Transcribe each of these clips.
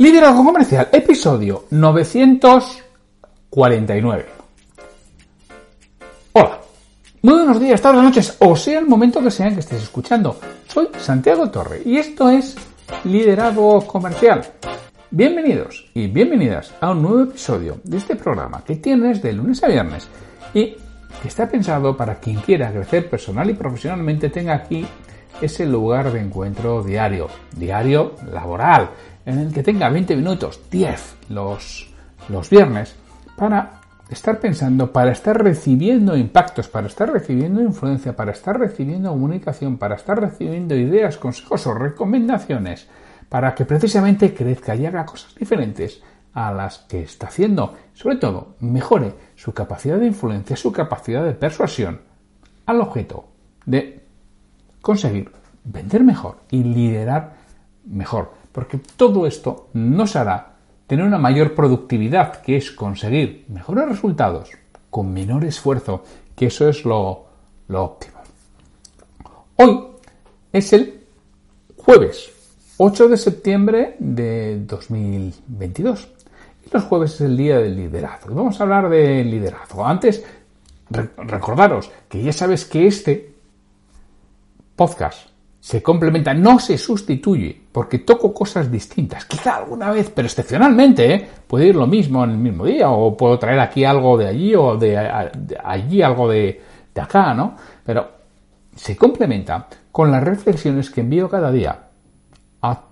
Liderazgo Comercial, episodio 949. Hola, muy buenos días, tardes, noches, o sea el momento que sea que estés escuchando. Soy Santiago Torre y esto es Liderazgo Comercial. Bienvenidos y bienvenidas a un nuevo episodio de este programa que tienes de lunes a viernes y que está pensado para quien quiera crecer personal y profesionalmente tenga aquí ese lugar de encuentro diario, diario laboral en el que tenga 20 minutos, 10 los, los viernes, para estar pensando, para estar recibiendo impactos, para estar recibiendo influencia, para estar recibiendo comunicación, para estar recibiendo ideas, consejos o recomendaciones, para que precisamente crezca y haga cosas diferentes a las que está haciendo. Sobre todo, mejore su capacidad de influencia, su capacidad de persuasión al objeto de conseguir vender mejor y liderar mejor porque todo esto nos hará tener una mayor productividad, que es conseguir mejores resultados con menor esfuerzo, que eso es lo, óptimo. Hoy es el jueves 8 de septiembre de 2022. Y los jueves es el día del liderazgo. Vamos a hablar de liderazgo. Antes, recordaros que ya sabes que este podcast se complementa, no se sustituye, porque toco cosas distintas. Quizá alguna vez, pero excepcionalmente, ¿eh? puede ir lo mismo en el mismo día, o puedo traer aquí algo de allí o de, allí algo de, de acá, ¿no? Pero se complementa con las reflexiones que envío cada día a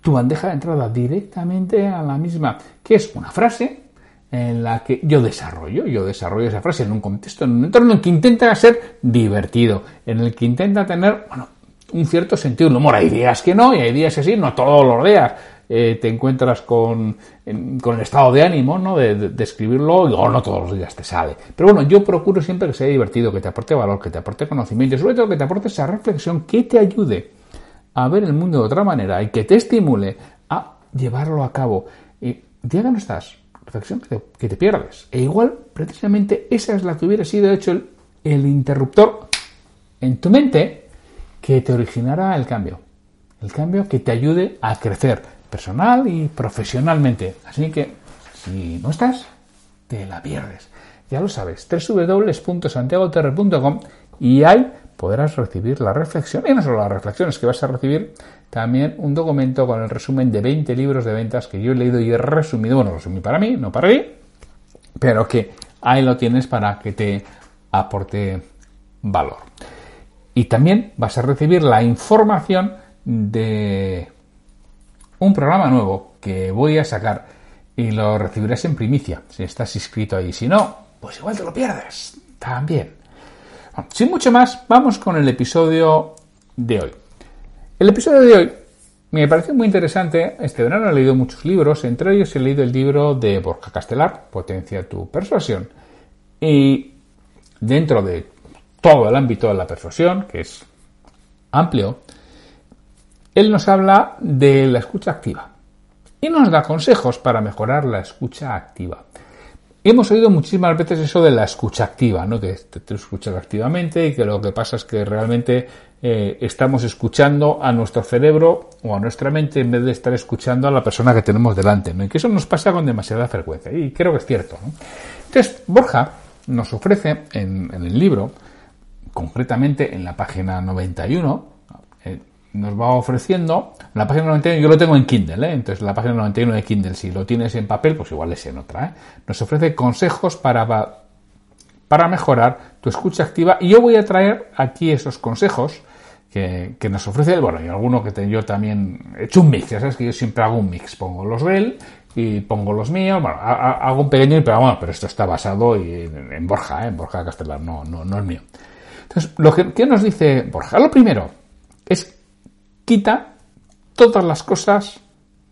tu bandeja de entrada directamente a la misma, que es una frase en la que yo desarrollo, yo desarrollo esa frase en un contexto, en un entorno en que intenta ser divertido, en el que intenta tener, bueno, un cierto sentido del humor. Hay días que no y hay días que sí, no todos los días. Eh, te encuentras con, con, el estado de ánimo ¿no? de, escribirlo o no todos los días te sale. Pero bueno, yo procuro siempre que sea divertido, que te aporte valor, que te aporte conocimiento y sobre todo que te aporte esa reflexión que te ayude a ver el mundo de otra manera y que te estimule a llevarlo a cabo. Y ya no estás, reflexión que te, pierdes. E igual, precisamente esa es la que hubiera sido hecho el interruptor en tu mente que te originará el cambio. El cambio que te ayude a crecer personal y profesionalmente. Así que, si no estás, te la pierdes. Ya lo sabes, www.santiagoterre.com y ahí podrás recibir la reflexión, y no solo las reflexiones, que vas a recibir también un documento con el resumen de 20 libros de ventas que yo he leído y he resumido, bueno, resumí para mí, no para mí, pero que ahí lo tienes para que te aporte valor. Y también vas a recibir la información de un programa nuevo que voy a sacar y lo recibirás en primicia si estás inscrito ahí. Si no, pues igual te lo pierdes. También. sin mucho más, vamos con el episodio de hoy. El episodio de hoy me parece muy interesante. Este verano he leído muchos libros, entre ellos he leído el libro de Borja Castelar, Potencia tu persuasión. Y dentro de todo el ámbito de la persuasión, que es amplio, él nos habla de la escucha activa y nos da consejos para mejorar la escucha activa. Hemos oído muchísimas veces eso de la escucha activa, ¿no? que te, escuchas activamente y que lo que pasa es que realmente eh, estamos escuchando a nuestro cerebro o a nuestra mente en vez de estar escuchando a la persona que tenemos delante, ¿no? y que eso nos pasa con demasiada frecuencia, y creo que es cierto. Entonces, Borja nos ofrece en el libro concretamente en la página 91, eh, nos va ofreciendo, la página 91 yo lo tengo en Kindle, ¿eh? entonces la página 91 de Kindle, si lo tienes en papel, pues igual es en otra, ¿eh? nos ofrece consejos para, para mejorar tu escucha activa y yo voy a traer aquí esos consejos que, nos ofrece bueno, y alguno que yo también he hecho un mix, ya sabes que yo siempre hago un mix, pongo los de él y pongo los míos, bueno, hago un pequeño, pero bueno, pero esto está basado en, Borja, en Borja Castelar, no, no, no es mío. Entonces, lo que, nos dice Borja, lo primero es quita todas las cosas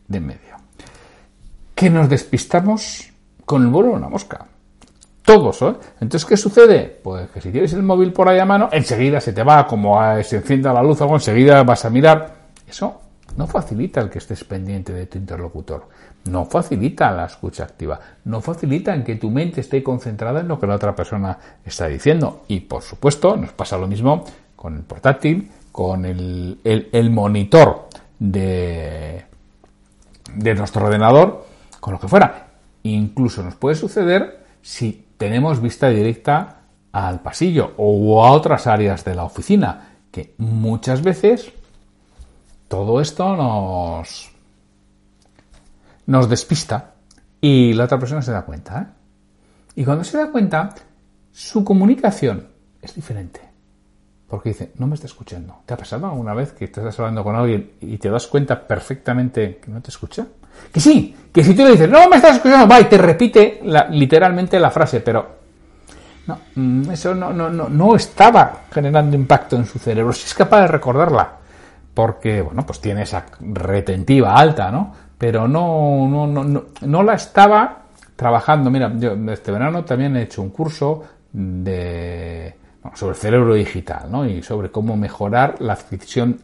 de en medio. Que nos despistamos con el vuelo de una mosca. Todos, ¿eh? Entonces, ¿qué sucede? Pues que si tienes el móvil por ahí a mano, enseguida se te va, como se encienda la luz o enseguida vas a mirar. Eso no facilita el que estés pendiente de tu interlocutor. No facilita la escucha activa. No facilita en que tu mente esté concentrada en lo que la otra persona está diciendo. Y por supuesto, nos pasa lo mismo con el portátil, con el, monitor de nuestro ordenador, con lo que fuera. Incluso nos puede suceder si tenemos vista directa al pasillo o a otras áreas de la oficina, que muchas veces todo esto nos, despista y la otra persona se da cuenta. ¿eh? Y cuando se da cuenta, su comunicación es diferente. Porque dice, no me está escuchando. ¿Te ha pasado alguna vez que estás hablando con alguien y te das cuenta perfectamente que no te escucha? Que sí, que si tú le dices, no me estás escuchando, va y te repite literalmente la frase, pero no, mm, eso no, no, no, no estaba generando impacto en su cerebro. Si es capaz de recordarla, porque, bueno, pues tiene esa retentiva alta, ¿no? Pero no, no, no, no, la estaba trabajando. Mira, yo este verano también he hecho un curso de sobre el cerebro digital, ¿no? Y sobre cómo mejorar la adquisición,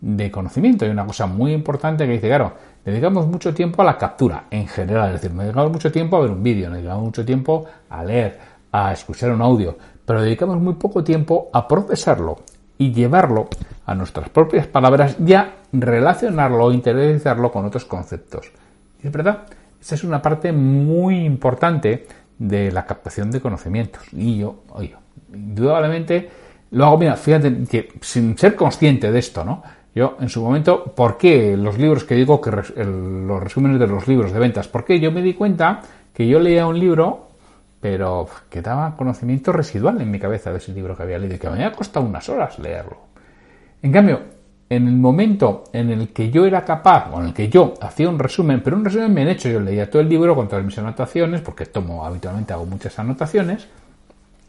de conocimiento. Hay una cosa muy importante que dice, claro, dedicamos mucho tiempo a la captura en general, es decir, dedicamos mucho tiempo a ver un vídeo, dedicamos mucho tiempo a leer, a escuchar un audio, pero dedicamos muy poco tiempo a procesarlo y llevarlo a nuestras propias palabras y a relacionarlo o interiorizarlo con otros conceptos. Es verdad, esa es una parte muy importante de la captación de conocimientos. Y yo, oye, indudablemente lo hago, mira, fíjate que sin ser consciente de esto, ¿no? Yo, en su momento, ¿por qué los libros que digo que los resúmenes de los libros de ventas? Porque yo me di cuenta que yo leía un libro, pero que daba conocimiento residual en mi cabeza de ese libro que había leído que me había costado unas horas leerlo. En cambio, en el momento en el que yo era capaz, o en el que yo hacía un resumen, pero un resumen bien hecho, yo leía todo el libro con todas mis anotaciones, porque tomo, habitualmente hago muchas anotaciones,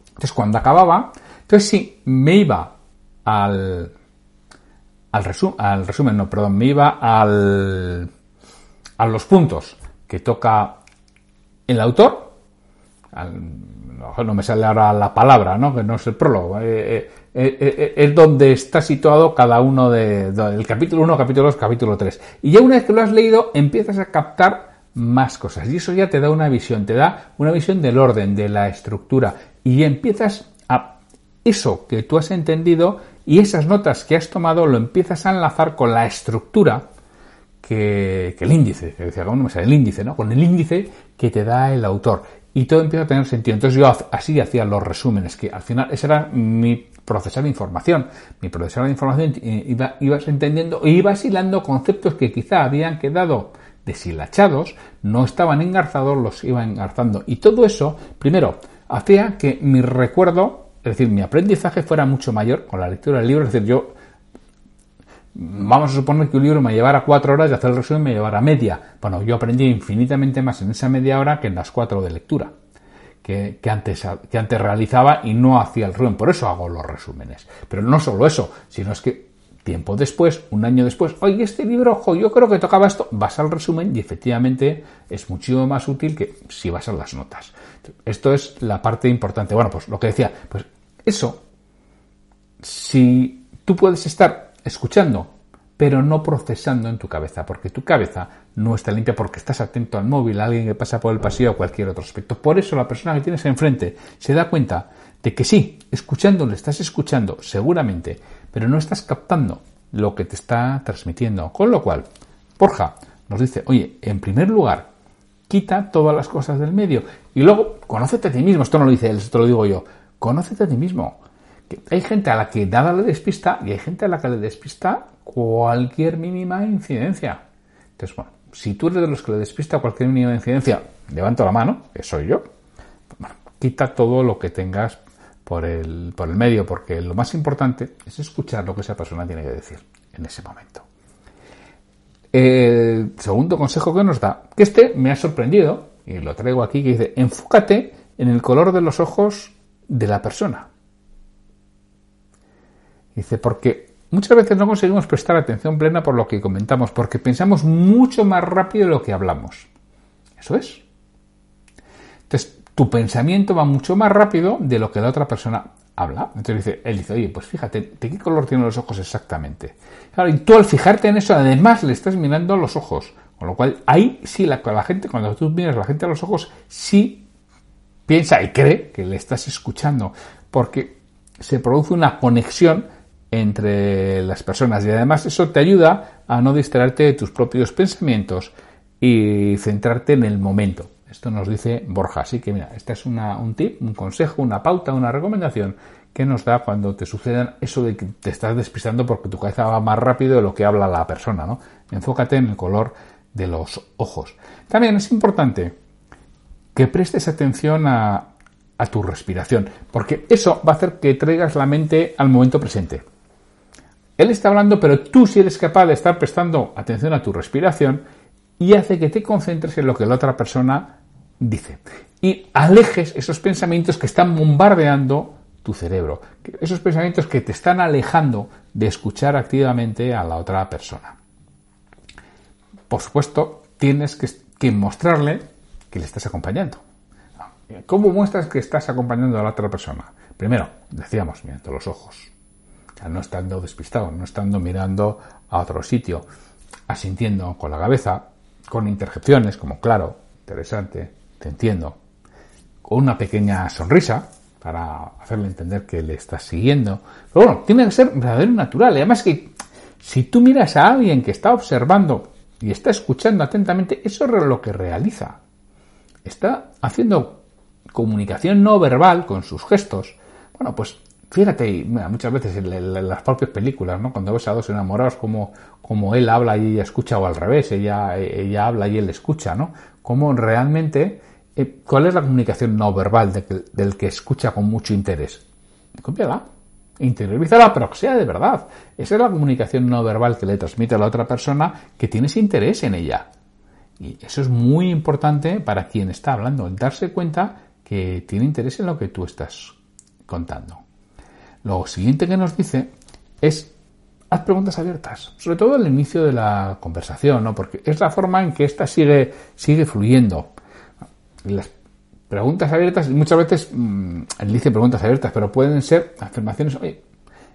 entonces cuando acababa, entonces sí, me iba al, al, al resumen, no, perdón, me iba al, a los puntos que toca el autor, no me sale ahora la palabra, ¿no? que no es el prólogo, eh, eh, eh, es donde está situado cada uno de, el capítulo 1, capítulo 2, capítulo 3. Y ya una vez que lo has leído, empiezas a captar más cosas. Y eso ya te da una visión, te da una visión del orden, de la estructura. Y empiezas a eso que tú has entendido y esas notas que has tomado lo empiezas a enlazar con la estructura que, el índice, que decía, ¿cómo El índice, ¿no? Con el índice que te da el autor. Y todo empieza a tener sentido. Entonces yo así hacía los resúmenes, que al final ese era mi procesar de información. Mi procesar de información iba, ibas entendiendo, ibas hilando conceptos que quizá habían quedado deshilachados, no estaban engarzados, los iba engarzando. Y todo eso, primero, hacía que mi recuerdo es decir, mi aprendizaje fuera mucho mayor con la lectura del libro. Es decir, yo, vamos a suponer que un libro me llevara cuatro horas y hacer el resumen me llevara media. Bueno, yo aprendí infinitamente más en esa media hora que en las cuatro de lectura. Que, antes, que antes realizaba y no hacía el resumen. Por eso hago los resúmenes. Pero no solo eso, sino es que tiempo después, un año después, oye, este libro, ojo, yo creo que tocaba esto, vas al resumen y efectivamente es muchísimo más útil que si vas a las notas. Esto es la parte importante. Bueno, pues lo que decía, pues eso, si tú puedes estar escuchando, pero no procesando en tu cabeza, porque tu cabeza no está limpia porque estás atento al móvil, a alguien que pasa por el pasillo o cualquier otro aspecto. Por eso la persona que tienes enfrente se da cuenta de que sí, escuchando le estás escuchando seguramente, pero no estás captando lo que te está transmitiendo. Con lo cual, Borja nos dice, oye, en primer lugar, quita todas las cosas del medio y luego conócete a ti mismo. Esto no lo dice él, esto lo digo yo. Conócete a ti mismo. Hay gente a la que nada le despista y hay gente a la que le despista cualquier mínima incidencia. Entonces, bueno, si tú eres de los que le despista cualquier mínima incidencia, levanto la mano, que soy yo. Bueno, quita todo lo que tengas por el, por el medio, porque lo más importante es escuchar lo que esa persona tiene que decir en ese momento. El segundo consejo que nos da, que este me ha sorprendido, y lo traigo aquí, que dice, enfócate en el color de los ojos de la persona. Dice, porque muchas veces no conseguimos prestar atención plena por lo que comentamos, porque pensamos mucho más rápido de lo que hablamos. Eso es. Entonces, tu pensamiento va mucho más rápido de lo que la otra persona habla. Entonces él dice, oye, pues fíjate, ¿de qué color tienen los ojos exactamente? Claro, y tú al fijarte en eso, además le estás mirando los ojos. Con lo cual, ahí sí, la, la gente, cuando tú miras a la gente a los ojos, sí piensa y cree que le estás escuchando. Porque se produce una conexión entre las personas y además eso te ayuda a no distraerte de tus propios pensamientos y centrarte en el momento. Esto nos dice Borja. Así que mira, esta es un tip, un consejo, una pauta, una recomendación que nos da cuando te suceda eso de que te estás despistando porque tu cabeza va más rápido de lo que habla la persona, ¿no? Enfócate en el color de los ojos. También es importante que prestes atención a, a tu respiración, porque eso va a hacer que traigas la mente al momento presente. Él está hablando, pero tú si eres capaz de estar prestando atención a tu respiración y hace que te concentres en lo que la otra persona dice. Y alejes esos pensamientos que están bombardeando tu cerebro, esos pensamientos que te están alejando de escuchar activamente a la otra persona. Por supuesto, tienes que, mostrarle que le estás acompañando. ¿Cómo muestras que estás acompañando a la otra persona? Primero, decíamos, mirando los ojos. No estando despistado, no estando mirando a otro sitio, asintiendo con la cabeza, con interjecciones como claro, interesante, te entiendo, con una pequeña sonrisa para hacerle entender que le estás siguiendo. Pero bueno, tiene que ser verdadero natural. además que si tú miras a alguien que está observando y está escuchando atentamente, eso es lo que realiza. Está haciendo comunicación no verbal con sus gestos. Bueno, pues fíjate, muchas veces en, las propias películas, ¿no? Cuando ves a dos enamorados, como, él habla y ella escucha, o al revés, ella, ella habla y él escucha, ¿no? Como realmente eh, ¿Cuál es la comunicación no verbal del que escucha con mucho interés? Cómpiala, interiorízala, pero que sea de verdad. Esa es la comunicación no verbal que le transmite a la otra persona que tienes interés en ella. Y eso es muy importante para quien está hablando, darse cuenta que tiene interés en lo que tú estás contando. Lo siguiente que nos dice es haz preguntas abiertas, sobre todo al inicio de la conversación, ¿no? porque es la forma en que ésta sigue, sigue fluyendo las preguntas abiertas, muchas veces mmm, dice preguntas abiertas, pero pueden ser afirmaciones, oye,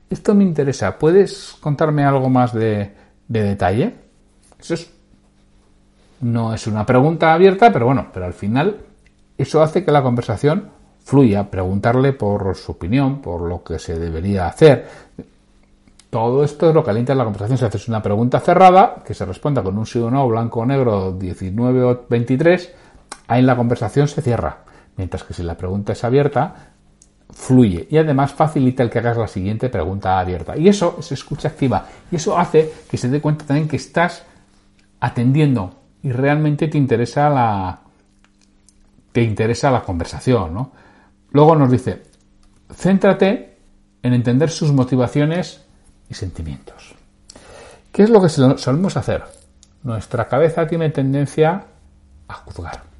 esto me interesa, ¿puedes contarme algo más de, detalle? Eso no es una pregunta abierta, pero bueno, pero al final eso hace que la conversación fluya, preguntarle por su opinión, por lo que se debería hacer. Todo esto es lo que alienta la conversación. Si haces una pregunta cerrada, que se responda con un sí o no, blanco o negro, 19 o 23, ahí la conversación se cierra. Mientras que si la pregunta es abierta, fluye y además facilita el que hagas la siguiente pregunta abierta. Y eso es escucha activa. Y eso hace que se dé cuenta también que estás atendiendo y realmente te interesa la, te interesa la conversación. ¿no? Luego nos dice, céntrate en entender sus motivaciones y sentimientos. ¿Qué es lo que solemos hacer? Nuestra cabeza tiene tendencia a juzgar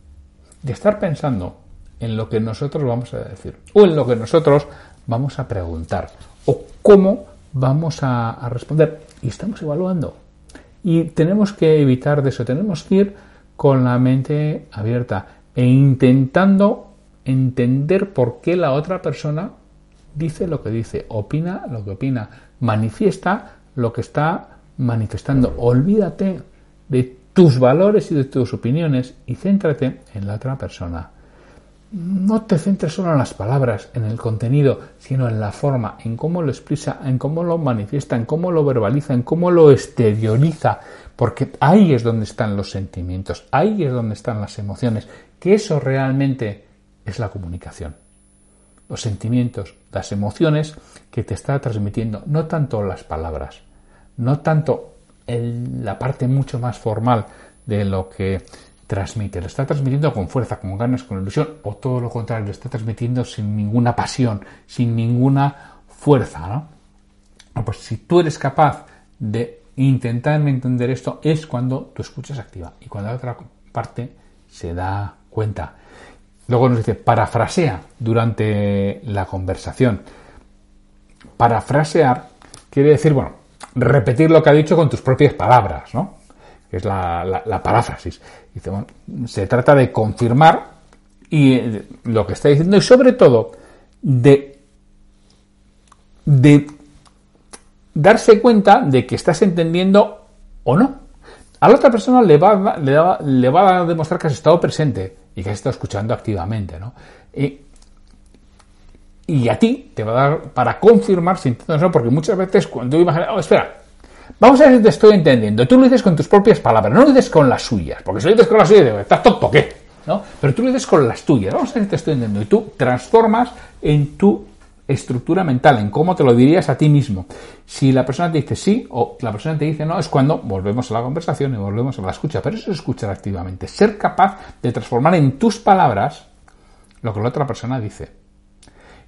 de estar pensando en lo que nosotros vamos a decir o en lo que nosotros vamos a preguntar o cómo vamos a, responder. Y estamos evaluando. Y tenemos que evitar de eso, tenemos que ir con la mente abierta e intentando entender por qué la otra persona dice lo que dice, opina lo que opina, manifiesta lo que está manifestando. Olvídate de tus valores y de tus opiniones y céntrate en la otra persona. No te centres solo en las palabras, en el contenido, sino en la forma, en cómo lo expresa, en cómo lo manifiesta, en cómo lo verbaliza, en cómo lo exterioriza, porque ahí es donde están los sentimientos, ahí es donde están las emociones, que eso realmente es la comunicación. Los sentimientos, las emociones que te está transmitiendo, no tanto las palabras, no tanto la parte mucho más formal de lo que transmite. Lo está transmitiendo con fuerza, con ganas, con ilusión, o todo lo contrario, lo está transmitiendo sin ninguna pasión, sin ninguna fuerza. ¿no? Pues si tú eres capaz de intentar entender esto, es cuando tu escucha se activa y cuando la otra parte se da cuenta. Luego nos dice, parafrasea durante la conversación. Parafrasear quiere decir, bueno, repetir lo que ha dicho con tus propias palabras, ¿no? Es la, paráfrasis. Dice, bueno, se trata de confirmar y eh, lo que está diciendo y sobre todo de, de darse cuenta de que estás entendiendo o no. A la otra persona le va, le, le va a demostrar que has estado presente y que has estado escuchando activamente, ¿no? Y, y a ti te va a dar para confirmar si entiendes o no, porque muchas veces cuando tú imaginas, oh, espera, vamos a ver si te estoy entendiendo. Tú lo dices con tus propias palabras, no lo dices con las suyas, porque si lo dices con las suyas, estás tonto, ¿qué? ¿No? Pero tú lo dices con las tuyas, vamos a ver si te estoy entendiendo. Y tú transformas en tu estructura mental, en cómo te lo dirías a ti mismo. Si la persona te dice sí o la persona te dice no, es cuando volvemos a la conversación y volvemos a la escucha. Pero eso es escuchar activamente, ser capaz de transformar en tus palabras lo que la otra persona dice.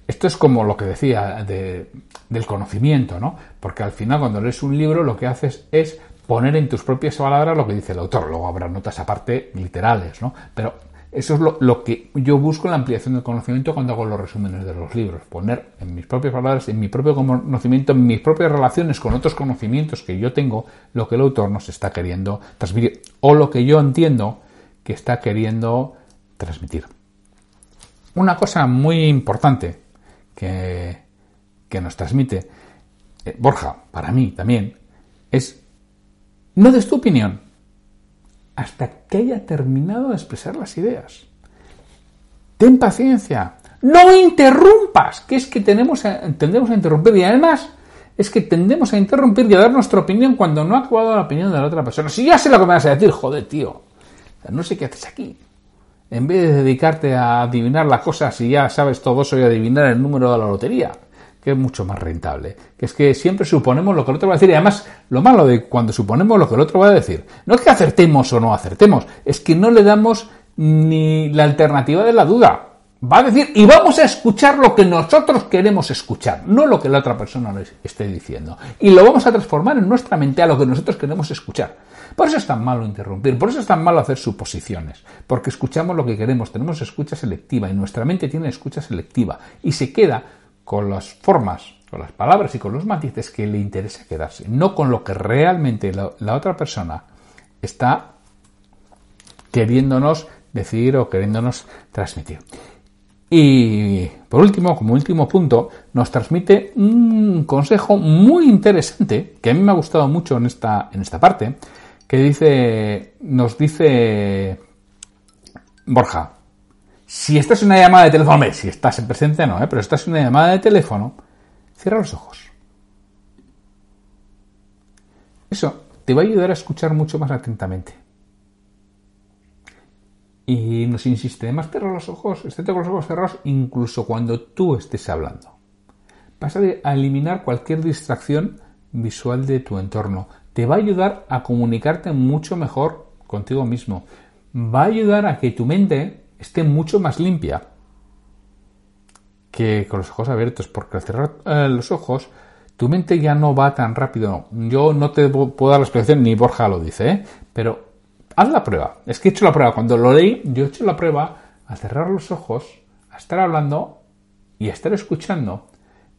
Esto es como lo que decía del conocimiento, ¿no? Porque al final cuando lees un libro lo que haces es poner en tus propias palabras lo que dice el autor. Luego habrá notas aparte literales, ¿no? Pero eso es lo, que yo busco en la ampliación del conocimiento cuando hago los resúmenes de los libros. Poner en mis propias palabras, en mi propio conocimiento, en mis propias relaciones con otros conocimientos que yo tengo, lo que el autor nos está queriendo transmitir. O lo que yo entiendo que está queriendo transmitir. Una cosa muy importante que, nos transmite eh, Borja, para mí también, es no des tu opinión hasta que haya terminado de expresar las ideas. Ten paciencia. No interrumpas, que es que tenemos tendemos a interrumpir y además es que tendemos a interrumpir y a dar nuestra opinión cuando no ha acabado la opinión de la otra persona. Si ya sé lo que me vas a decir, joder, tío. No sé qué haces aquí en vez de dedicarte a adivinar las cosas y ya sabes todo eso y adivinar el número de la lotería, que es mucho más rentable. Que es que siempre suponemos lo que el otro va a decir. Y además, lo malo de cuando suponemos lo que el otro va a decir, no es que acertemos o no acertemos, es que no le damos ni la alternativa de la duda. Va a decir, y vamos a escuchar lo que nosotros queremos escuchar, no lo que la otra persona nos esté diciendo. Y lo vamos a transformar en nuestra mente a lo que nosotros queremos escuchar. Por eso es tan malo interrumpir, por eso es tan malo hacer suposiciones, porque escuchamos lo que queremos, tenemos escucha selectiva y nuestra mente tiene escucha selectiva y se queda con las formas, con las palabras y con los matices que le interesa quedarse, no con lo que realmente la, otra persona está queriéndonos decir o queriéndonos transmitir. Y por último, como último punto, nos transmite un consejo muy interesante que a mí me ha gustado mucho en esta, en esta parte, que dice, nos dice Borja, si estás en una llamada de teléfono, si estás en presente no, ¿eh? pero estás en una llamada de teléfono, cierra los ojos. Eso te va a ayudar a escuchar mucho más atentamente. Y nos insiste, además cierra los ojos, estate con los ojos cerrados incluso cuando tú estés hablando. Vas a eliminar cualquier distracción visual de tu entorno te va a ayudar a comunicarte mucho mejor contigo mismo. Va a ayudar a que tu mente esté mucho más limpia que con los ojos abiertos, porque al cerrar eh, los ojos, tu mente ya no va tan rápido. Yo no te puedo dar la explicación, ni Borja lo dice, ¿eh? pero haz la prueba. Es que he hecho la prueba. Cuando lo leí, yo he hecho la prueba a cerrar los ojos, a estar hablando y a estar escuchando,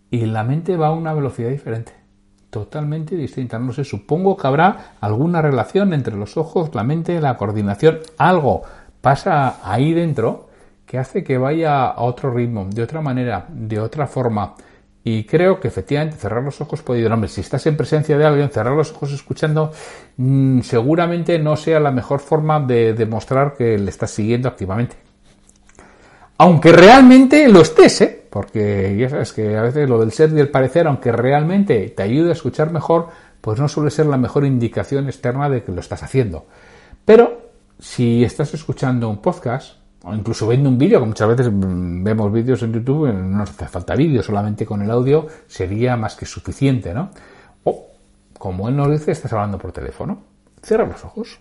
y la mente va a una velocidad diferente totalmente distinta. No sé, supongo que habrá alguna relación entre los ojos, la mente, la coordinación, algo pasa ahí dentro que hace que vaya a otro ritmo, de otra manera, de otra forma. Y creo que efectivamente cerrar los ojos puede ir. Hombre, si estás en presencia de alguien, cerrar los ojos escuchando, mm, seguramente no sea la mejor forma de demostrar que le estás siguiendo activamente. Aunque realmente lo estés, ¿eh? Porque ya sabes que a veces lo del ser y el parecer, aunque realmente te ayude a escuchar mejor, pues no suele ser la mejor indicación externa de que lo estás haciendo. Pero si estás escuchando un podcast, o incluso viendo un vídeo, que muchas veces vemos vídeos en YouTube, no hace falta vídeo, solamente con el audio sería más que suficiente, ¿no? O, como él nos dice, estás hablando por teléfono. Cierra los ojos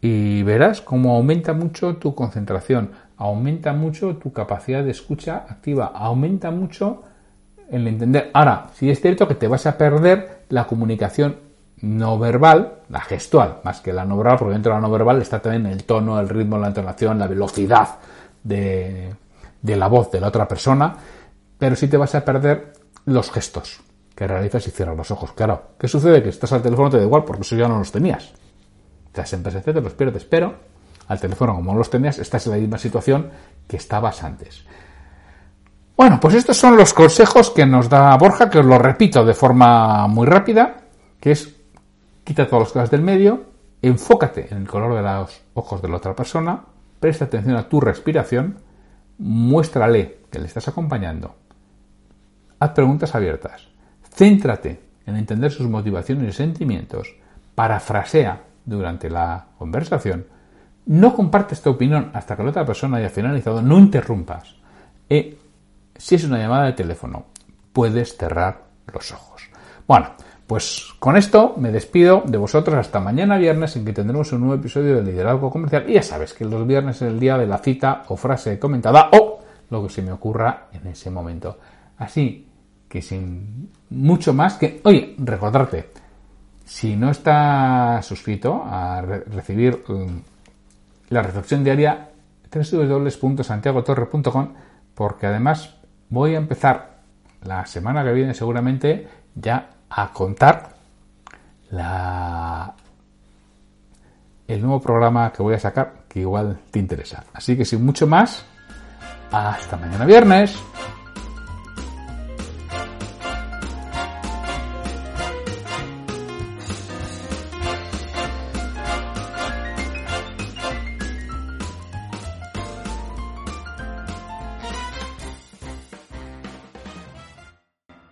y verás cómo aumenta mucho tu concentración, aumenta mucho tu capacidad de escucha activa, aumenta mucho el entender. Ahora, si es cierto que te vas a perder la comunicación no verbal, la gestual, más que la no verbal, porque dentro de la no verbal está también el tono, el ritmo, la entonación, la velocidad de, de la voz de la otra persona, pero sí te vas a perder los gestos que realizas y cierras los ojos. Claro, ¿qué sucede? Que estás al teléfono te da igual porque eso ya no los tenías. Te en PSC, te los pierdes, pero al teléfono como no los tenías, estás en la misma situación que estabas antes. Bueno, pues estos son los consejos que nos da Borja, que os lo repito de forma muy rápida, que es quita todas las cosas del medio, enfócate en el color de los ojos de la otra persona, presta atención a tu respiración, muéstrale que le estás acompañando, haz preguntas abiertas, céntrate en entender sus motivaciones y sentimientos, parafrasea durante la conversación, no compartes tu opinión hasta que la otra persona haya finalizado, no interrumpas. Y si es una llamada de teléfono, puedes cerrar los ojos. Bueno, pues con esto me despido de vosotros hasta mañana viernes en que tendremos un nuevo episodio de Liderazgo Comercial. Y ya sabes que los viernes es el día de la cita o frase comentada o lo que se me ocurra en ese momento. Así que sin mucho más que... Oye, recordarte, si no estás suscrito a recibir um, la reflexión diaria, www.santiagotorre.com, porque además voy a empezar la semana que viene seguramente ya a contar la, el nuevo programa que voy a sacar, que igual te interesa. Así que sin mucho más, hasta mañana viernes.